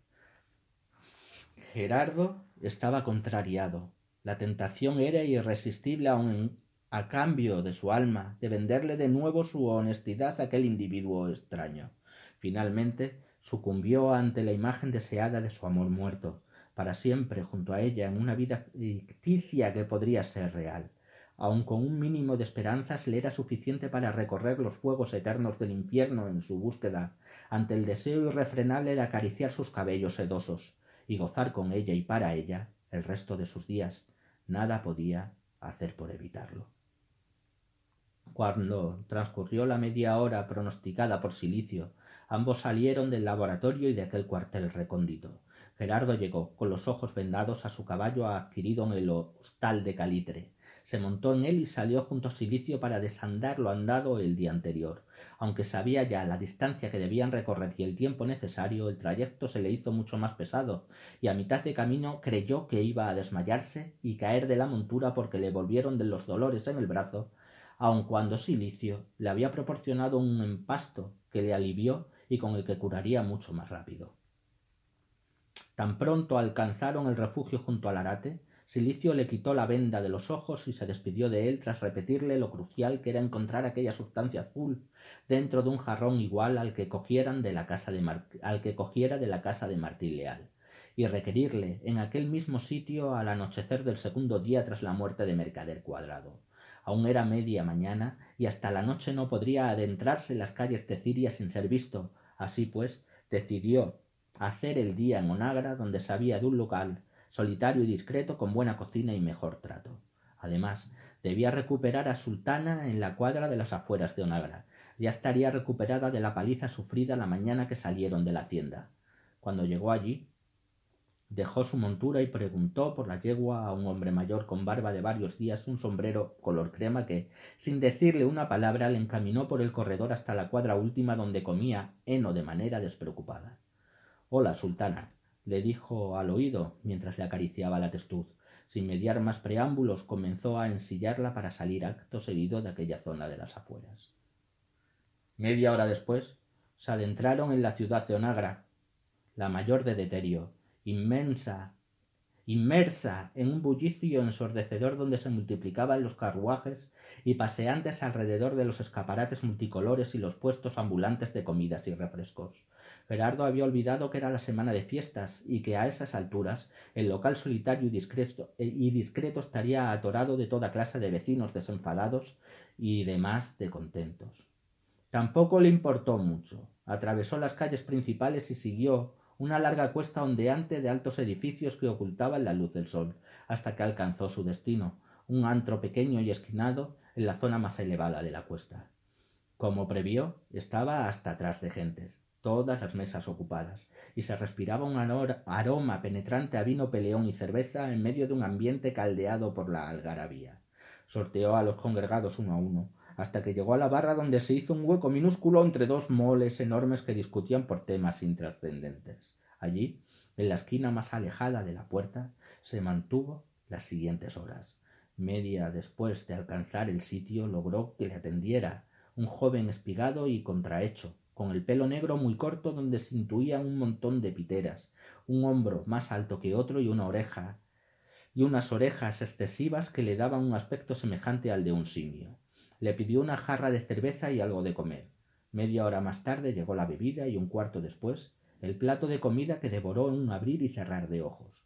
Gerardo estaba contrariado. La tentación era irresistible aun a cambio de su alma, de venderle de nuevo su honestidad a aquel individuo extraño. Finalmente sucumbió ante la imagen deseada de su amor muerto, para siempre junto a ella en una vida ficticia que podría ser real. Aun con un mínimo de esperanzas le era suficiente para recorrer los fuegos eternos del infierno en su búsqueda, ante el deseo irrefrenable de acariciar sus cabellos sedosos, y gozar con ella y para ella el resto de sus días. Nada podía hacer por evitarlo. Cuando transcurrió la media hora pronosticada por Silicio, ambos salieron del laboratorio y de aquel cuartel recóndito. Gerardo llegó, con los ojos vendados, a su caballo adquirido en el hostal de Calitre. Se montó en él y salió junto a Silicio para desandar lo andado el día anterior. Aunque sabía ya la distancia que debían recorrer y el tiempo necesario, el trayecto se le hizo mucho más pesado, y a mitad de camino creyó que iba a desmayarse y caer de la montura porque le volvieron de los dolores en el brazo aun cuando Silicio le había proporcionado un empasto que le alivió y con el que curaría mucho más rápido. Tan pronto alcanzaron el refugio junto al arate, Silicio le quitó la venda de los ojos y se despidió de él tras repetirle lo crucial que era encontrar aquella sustancia azul dentro de un jarrón igual al que, cogieran de la casa de al que cogiera de la casa de Martín Leal, y requerirle en aquel mismo sitio al anochecer del segundo día tras la muerte de Mercader Cuadrado. Aún era media mañana y hasta la noche no podría adentrarse en las calles de Ciria sin ser visto. Así pues, decidió hacer el día en Onagra, donde sabía de un local solitario y discreto con buena cocina y mejor trato. Además, debía recuperar a Sultana en la cuadra de las afueras de Onagra. Ya estaría recuperada de la paliza sufrida la mañana que salieron de la hacienda. Cuando llegó allí, dejó su montura y preguntó por la yegua a un hombre mayor con barba de varios días un sombrero color crema que, sin decirle una palabra, le encaminó por el corredor hasta la cuadra última donde comía heno de manera despreocupada. Hola, sultana, le dijo al oído mientras le acariciaba la testuz. Sin mediar más preámbulos, comenzó a ensillarla para salir acto seguido de aquella zona de las afueras. Media hora después, se adentraron en la ciudad de Onagra, la mayor de Deterio, inmensa, inmersa en un bullicio ensordecedor donde se multiplicaban los carruajes y paseantes alrededor de los escaparates multicolores y los puestos ambulantes de comidas y refrescos. Gerardo había olvidado que era la semana de fiestas y que a esas alturas el local solitario y discreto, y discreto estaría atorado de toda clase de vecinos desenfadados y demás de contentos. Tampoco le importó mucho. Atravesó las calles principales y siguió una larga cuesta ondeante de altos edificios que ocultaban la luz del sol, hasta que alcanzó su destino, un antro pequeño y esquinado en la zona más elevada de la cuesta. Como previó, estaba hasta atrás de gentes, todas las mesas ocupadas, y se respiraba un aroma penetrante a vino peleón y cerveza en medio de un ambiente caldeado por la algarabía. Sorteó a los congregados uno a uno, hasta que llegó a la barra donde se hizo un hueco minúsculo entre dos moles enormes que discutían por temas intrascendentes. Allí, en la esquina más alejada de la puerta, se mantuvo las siguientes horas. Media después de alcanzar el sitio logró que le atendiera un joven espigado y contrahecho, con el pelo negro muy corto donde se intuían un montón de piteras, un hombro más alto que otro y una oreja y unas orejas excesivas que le daban un aspecto semejante al de un simio. Le pidió una jarra de cerveza y algo de comer. Media hora más tarde llegó la bebida y un cuarto después el plato de comida que devoró en un abrir y cerrar de ojos.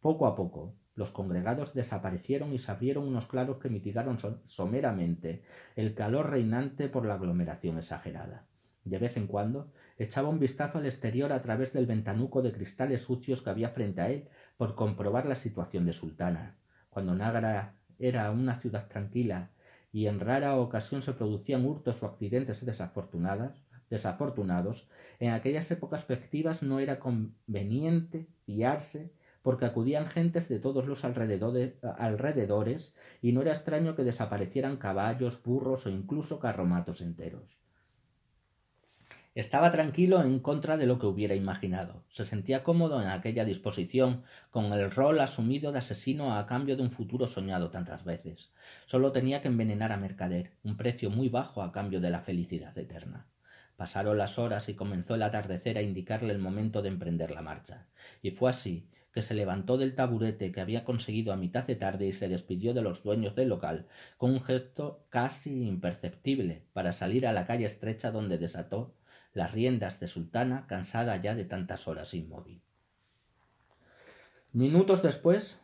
Poco a poco, los congregados desaparecieron y se abrieron unos claros que mitigaron someramente el calor reinante por la aglomeración exagerada. De vez en cuando echaba un vistazo al exterior a través del ventanuco de cristales sucios que había frente a él por comprobar la situación de Sultana. Cuando Nágara era una ciudad tranquila y en rara ocasión se producían hurtos o accidentes desafortunados, en aquellas épocas festivas no era conveniente fiarse porque acudían gentes de todos los alrededores y no era extraño que desaparecieran caballos, burros o incluso carromatos enteros. Estaba tranquilo en contra de lo que hubiera imaginado. Se sentía cómodo en aquella disposición, con el rol asumido de asesino a cambio de un futuro soñado tantas veces. Solo tenía que envenenar a Mercader, un precio muy bajo a cambio de la felicidad eterna. Pasaron las horas y comenzó el atardecer a indicarle el momento de emprender la marcha. Y fue así que se levantó del taburete que había conseguido a mitad de tarde y se despidió de los dueños del local con un gesto casi imperceptible para salir a la calle estrecha donde desató las riendas de Sultana, cansada ya de tantas horas inmóvil. Minutos después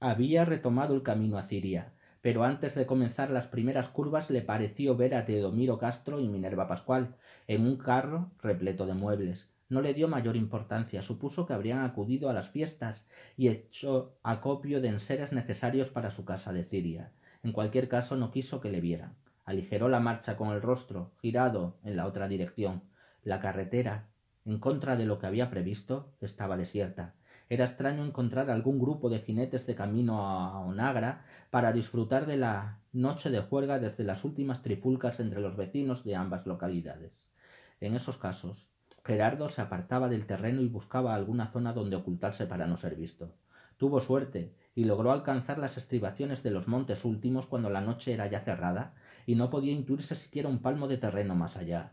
había retomado el camino a Ciria, pero antes de comenzar las primeras curvas le pareció ver a Teodomiro Castro y Minerva Pascual en un carro repleto de muebles. No le dio mayor importancia, supuso que habrían acudido a las fiestas y echó acopio de enseres necesarios para su casa de Ciria. En cualquier caso no quiso que le vieran aligeró la marcha con el rostro girado en la otra dirección. La carretera, en contra de lo que había previsto, estaba desierta. Era extraño encontrar algún grupo de jinetes de camino a Onagra para disfrutar de la noche de juerga desde las últimas trifulcas entre los vecinos de ambas localidades. En esos casos, Gerardo se apartaba del terreno y buscaba alguna zona donde ocultarse para no ser visto. Tuvo suerte y logró alcanzar las estribaciones de los montes últimos cuando la noche era ya cerrada y no podía intuirse siquiera un palmo de terreno más allá.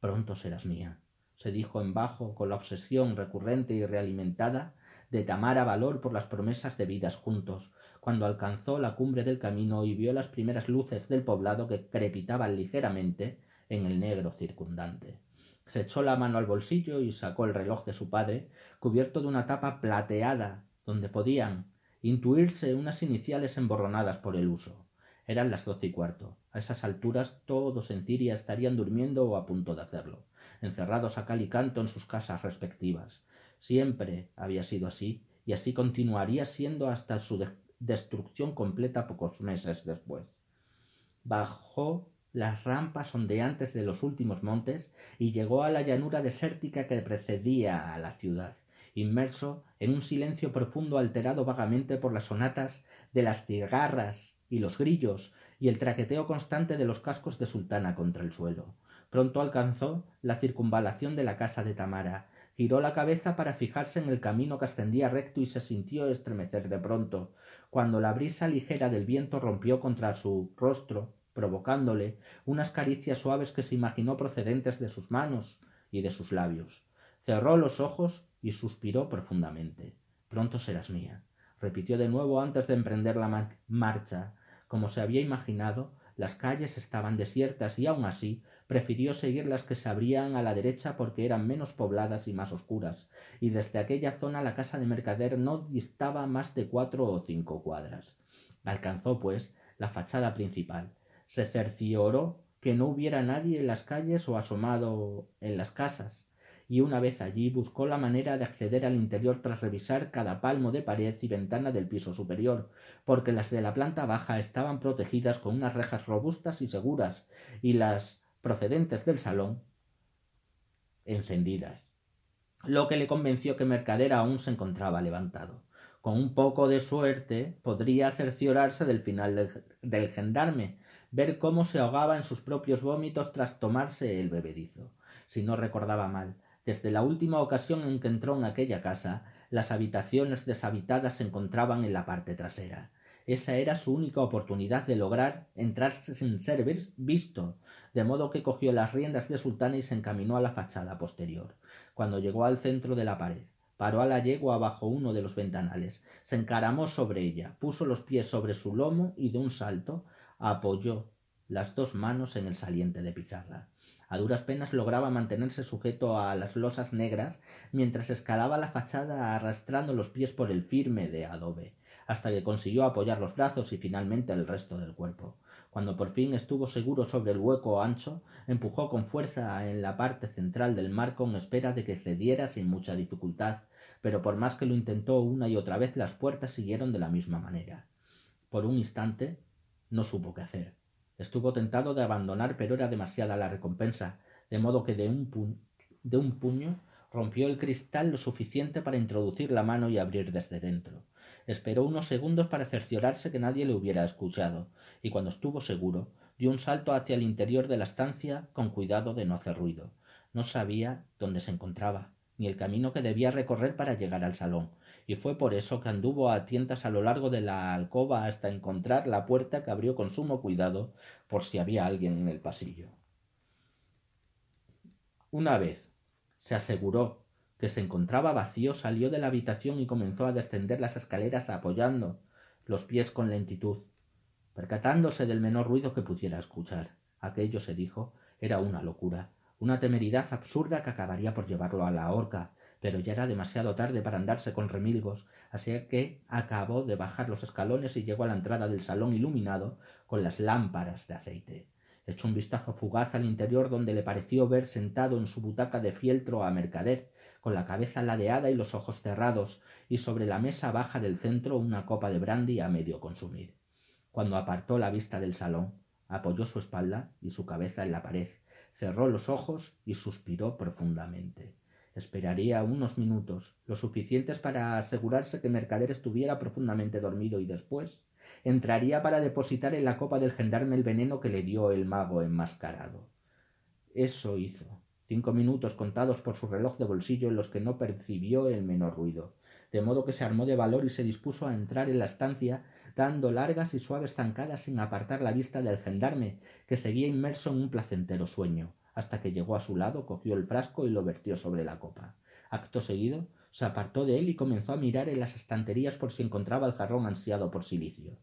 Pronto serás mía, se dijo en bajo con la obsesión recurrente y realimentada de Tamara valor por las promesas de vidas juntos, cuando alcanzó la cumbre del camino y vio las primeras luces del poblado que crepitaban ligeramente en el negro circundante. Se echó la mano al bolsillo y sacó el reloj de su padre, cubierto de una tapa plateada, donde podían intuirse unas iniciales emborronadas por el uso. Eran las doce y cuarto. A esas alturas todos en Ciria estarían durmiendo o a punto de hacerlo, encerrados a cal y canto en sus casas respectivas. Siempre había sido así, y así continuaría siendo hasta su destrucción completa pocos meses después. Bajó las rampas ondeantes de los últimos montes y llegó a la llanura desértica que precedía a la ciudad, inmerso en un silencio profundo alterado vagamente por las sonatas de las cigarras y los grillos y el traqueteo constante de los cascos de sultana contra el suelo. Pronto alcanzó la circunvalación de la casa de Tamara, giró la cabeza para fijarse en el camino que ascendía recto y se sintió estremecer de pronto, cuando la brisa ligera del viento rompió contra su rostro, provocándole unas caricias suaves que se imaginó procedentes de sus manos y de sus labios. Cerró los ojos y suspiró profundamente. Pronto serás mía, repitió de nuevo antes de emprender la marcha, como se había imaginado, las calles estaban desiertas y aun así prefirió seguir las que se abrían a la derecha porque eran menos pobladas y más oscuras, y desde aquella zona la casa de mercader no distaba más de cuatro o cinco cuadras. Alcanzó, pues, la fachada principal. Se cercioró que no hubiera nadie en las calles o asomado en las casas y una vez allí buscó la manera de acceder al interior tras revisar cada palmo de pared y ventana del piso superior, porque las de la planta baja estaban protegidas con unas rejas robustas y seguras, y las procedentes del salón encendidas, lo que le convenció que Mercader aún se encontraba levantado. Con un poco de suerte podría cerciorarse del final del, del gendarme, ver cómo se ahogaba en sus propios vómitos tras tomarse el bebedizo. Si no recordaba mal, desde la última ocasión en que entró en aquella casa, las habitaciones deshabitadas se encontraban en la parte trasera. Esa era su única oportunidad de lograr entrar sin ser visto, de modo que cogió las riendas de Sultana y se encaminó a la fachada posterior. Cuando llegó al centro de la pared, paró a la yegua bajo uno de los ventanales, se encaramó sobre ella, puso los pies sobre su lomo y de un salto apoyó las dos manos en el saliente de pizarra. A duras penas lograba mantenerse sujeto a las losas negras mientras escalaba la fachada arrastrando los pies por el firme de adobe, hasta que consiguió apoyar los brazos y finalmente el resto del cuerpo. Cuando por fin estuvo seguro sobre el hueco ancho, empujó con fuerza en la parte central del marco en espera de que cediera sin mucha dificultad, pero por más que lo intentó una y otra vez las puertas siguieron de la misma manera. Por un instante no supo qué hacer. Estuvo tentado de abandonar, pero era demasiada la recompensa, de modo que de un, de un puño Rompió el cristal lo suficiente para introducir la mano y abrir desde dentro. Esperó unos segundos para cerciorarse que nadie le hubiera escuchado, y cuando estuvo seguro, dio un salto hacia el interior de la estancia con cuidado de no hacer ruido. No sabía dónde se encontraba, ni el camino que debía recorrer para llegar al salón, y fue por eso que anduvo a tientas a lo largo de la alcoba hasta encontrar la puerta que abrió con sumo cuidado por si había alguien en el pasillo. Una vez se aseguró que se encontraba vacío, salió de la habitación y comenzó a descender las escaleras apoyando los pies con lentitud, percatándose del menor ruido que pudiera escuchar. Aquello, se dijo, era una locura, una temeridad absurda que acabaría por llevarlo a la horca, pero ya era demasiado tarde para andarse con remilgos, así que acabó de bajar los escalones y llegó a la entrada del salón iluminado con las lámparas de aceite. Echó un vistazo fugaz al interior donde le pareció ver sentado en su butaca de fieltro a mercader, con la cabeza ladeada y los ojos cerrados, y sobre la mesa baja del centro una copa de brandy a medio consumir. Cuando apartó la vista del salón, apoyó su espalda y su cabeza en la pared, cerró los ojos y suspiró profundamente. Esperaría unos minutos, lo suficientes para asegurarse que Mercader estuviera profundamente dormido y después entraría para depositar en la copa del gendarme el veneno que le dio el mago enmascarado. Eso hizo. Cinco minutos contados por su reloj de bolsillo en los que no percibió el menor ruido, de modo que se armó de valor y se dispuso a entrar en la estancia dando largas y suaves zancadas sin apartar la vista del gendarme, que seguía inmerso en un placentero sueño, hasta que llegó a su lado, cogió el frasco y lo vertió sobre la copa. Acto seguido, se apartó de él y comenzó a mirar en las estanterías por si encontraba el jarrón ansiado por silicio.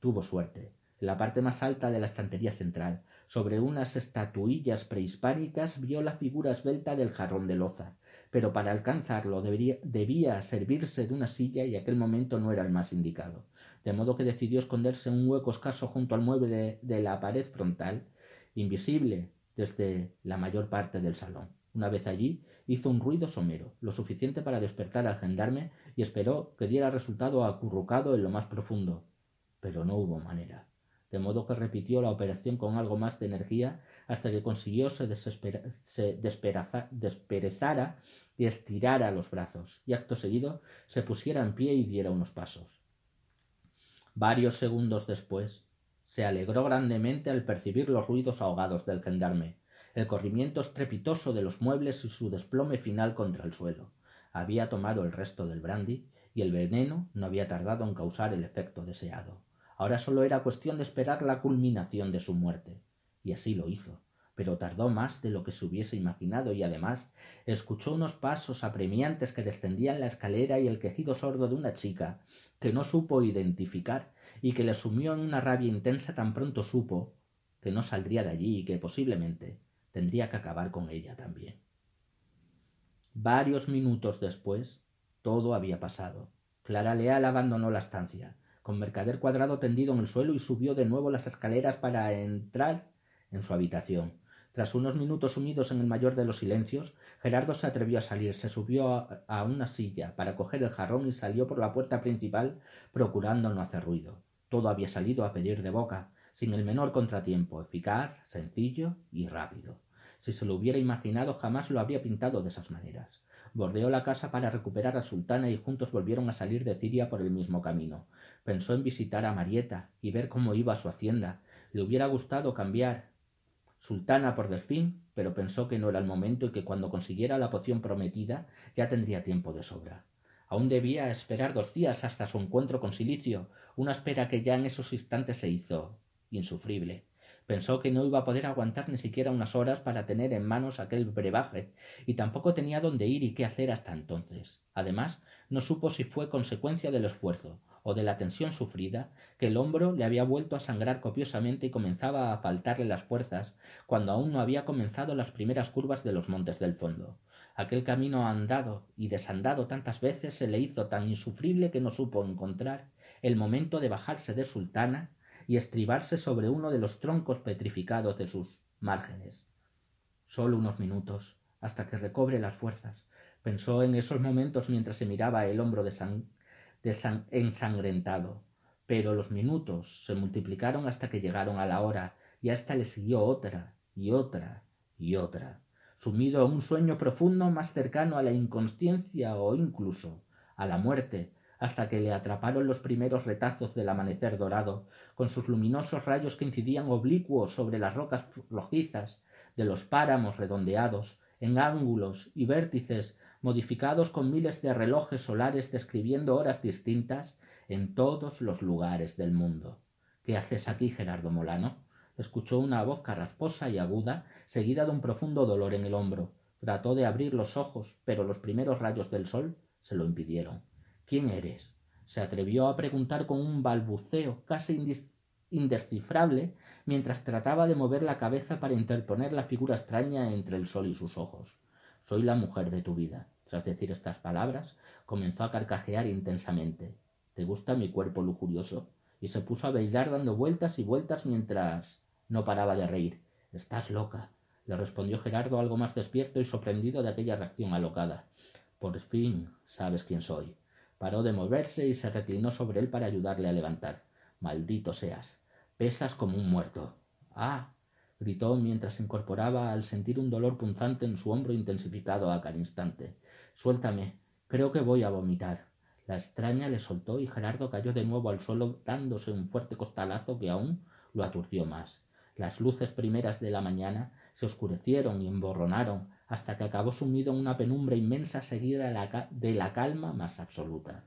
Tuvo suerte. En la parte más alta de la estantería central, sobre unas estatuillas prehispánicas, vio la figura esbelta del jarrón de loza, pero para alcanzarlo debía servirse de una silla y aquel momento no era el más indicado, de modo que decidió esconderse en un hueco escaso junto al mueble de la pared frontal, invisible desde la mayor parte del salón. Una vez allí, hizo un ruido somero, lo suficiente para despertar al gendarme y esperó que diera resultado acurrucado en lo más profundo pero no hubo manera, de modo que repitió la operación con algo más de energía hasta que consiguió se, se desperezara y estirara los brazos, y acto seguido se pusiera en pie y diera unos pasos. Varios segundos después, se alegró grandemente al percibir los ruidos ahogados del gendarme, el corrimiento estrepitoso de los muebles y su desplome final contra el suelo. Había tomado el resto del brandy y el veneno no había tardado en causar el efecto deseado. Ahora solo era cuestión de esperar la culminación de su muerte. Y así lo hizo. Pero tardó más de lo que se hubiese imaginado y además escuchó unos pasos apremiantes que descendían la escalera y el quejido sordo de una chica que no supo identificar y que le sumió en una rabia intensa tan pronto supo que no saldría de allí y que posiblemente tendría que acabar con ella también. Varios minutos después, todo había pasado. Clara Leal abandonó la estancia con Mercader Cuadrado tendido en el suelo y subió de nuevo las escaleras para entrar en su habitación. Tras unos minutos sumidos en el mayor de los silencios, Gerardo se atrevió a salir, se subió a, una silla para coger el jarrón y salió por la puerta principal procurando no hacer ruido. Todo había salido a pedir de boca, sin el menor contratiempo, eficaz, sencillo y rápido. Si se lo hubiera imaginado jamás lo habría pintado de esas maneras. Bordeó la casa para recuperar a Sultana y juntos volvieron a salir de Ciria por el mismo camino. Pensó en visitar a Marieta y ver cómo iba su hacienda. Le hubiera gustado cambiar Sultana por Delfín, pero pensó que no era el momento y que cuando consiguiera la poción prometida ya tendría tiempo de sobra. Aún debía esperar dos días hasta su encuentro con Silicio, una espera que ya en esos instantes se hizo insufrible. Pensó que no iba a poder aguantar ni siquiera unas horas para tener en manos aquel brebaje, y tampoco tenía dónde ir y qué hacer hasta entonces. Además, no supo si fue consecuencia del esfuerzo, o de la tensión sufrida, que el hombro le había vuelto a sangrar copiosamente y comenzaba a faltarle las fuerzas cuando aún no había comenzado las primeras curvas de los montes del fondo. Aquel camino andado y desandado tantas veces se le hizo tan insufrible que no supo encontrar el momento de bajarse de sultana y estribarse sobre uno de los troncos petrificados de sus márgenes. Solo unos minutos, hasta que recobre las fuerzas, pensó en esos momentos mientras se miraba el hombro de San ensangrentado. Pero los minutos se multiplicaron hasta que llegaron a la hora, y hasta le siguió otra, y otra, y otra. Sumido en un sueño profundo más cercano a la inconsciencia o incluso a la muerte, hasta que le atraparon los primeros retazos del amanecer dorado, con sus luminosos rayos que incidían oblicuos sobre las rocas rojizas de los páramos redondeados, en ángulos y vértices modificados con miles de relojes solares describiendo horas distintas en todos los lugares del mundo. ¿Qué haces aquí, Gerardo Molano? Escuchó una voz carrasposa y aguda, seguida de un profundo dolor en el hombro. Trató de abrir los ojos, pero los primeros rayos del sol se lo impidieron. ¿Quién eres? se atrevió a preguntar con un balbuceo casi indescifrable mientras trataba de mover la cabeza para interponer la figura extraña entre el sol y sus ojos. Soy la mujer de tu vida. Tras decir estas palabras, comenzó a carcajear intensamente. ¿Te gusta mi cuerpo lujurioso? Y se puso a bailar dando vueltas y vueltas mientras no paraba de reír. Estás loca, le respondió Gerardo algo más despierto y sorprendido de aquella reacción alocada. Por fin sabes quién soy. Paró de moverse y se reclinó sobre él para ayudarle a levantar. Maldito seas. Pesas como un muerto. Ah. gritó mientras se incorporaba al sentir un dolor punzante en su hombro intensificado a cada instante. Suéltame. Creo que voy a vomitar. La extraña le soltó y Gerardo cayó de nuevo al suelo dándose un fuerte costalazo que aún lo aturdió más. Las luces primeras de la mañana se oscurecieron y emborronaron hasta que acabó sumido en una penumbra inmensa seguida de la, calma más absoluta.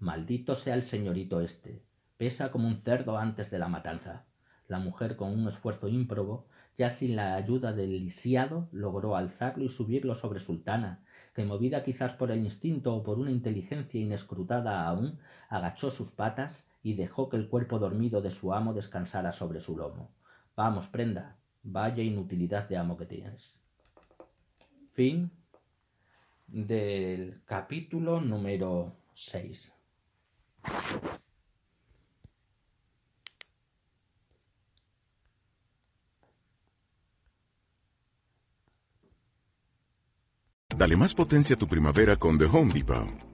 Maldito sea el señorito este. Pesa como un cerdo antes de la matanza. La mujer, con un esfuerzo ímprobo, ya sin la ayuda del lisiado, logró alzarlo y subirlo sobre Sultana, que movida quizás por el instinto o por una inteligencia inescrutada aún, agachó sus patas y dejó que el cuerpo dormido de su amo descansara sobre su lomo. Vamos, prenda, vaya inutilidad de amo que tienes. Fin del capítulo número 6. Dale más potencia a tu primavera con The Home Depot.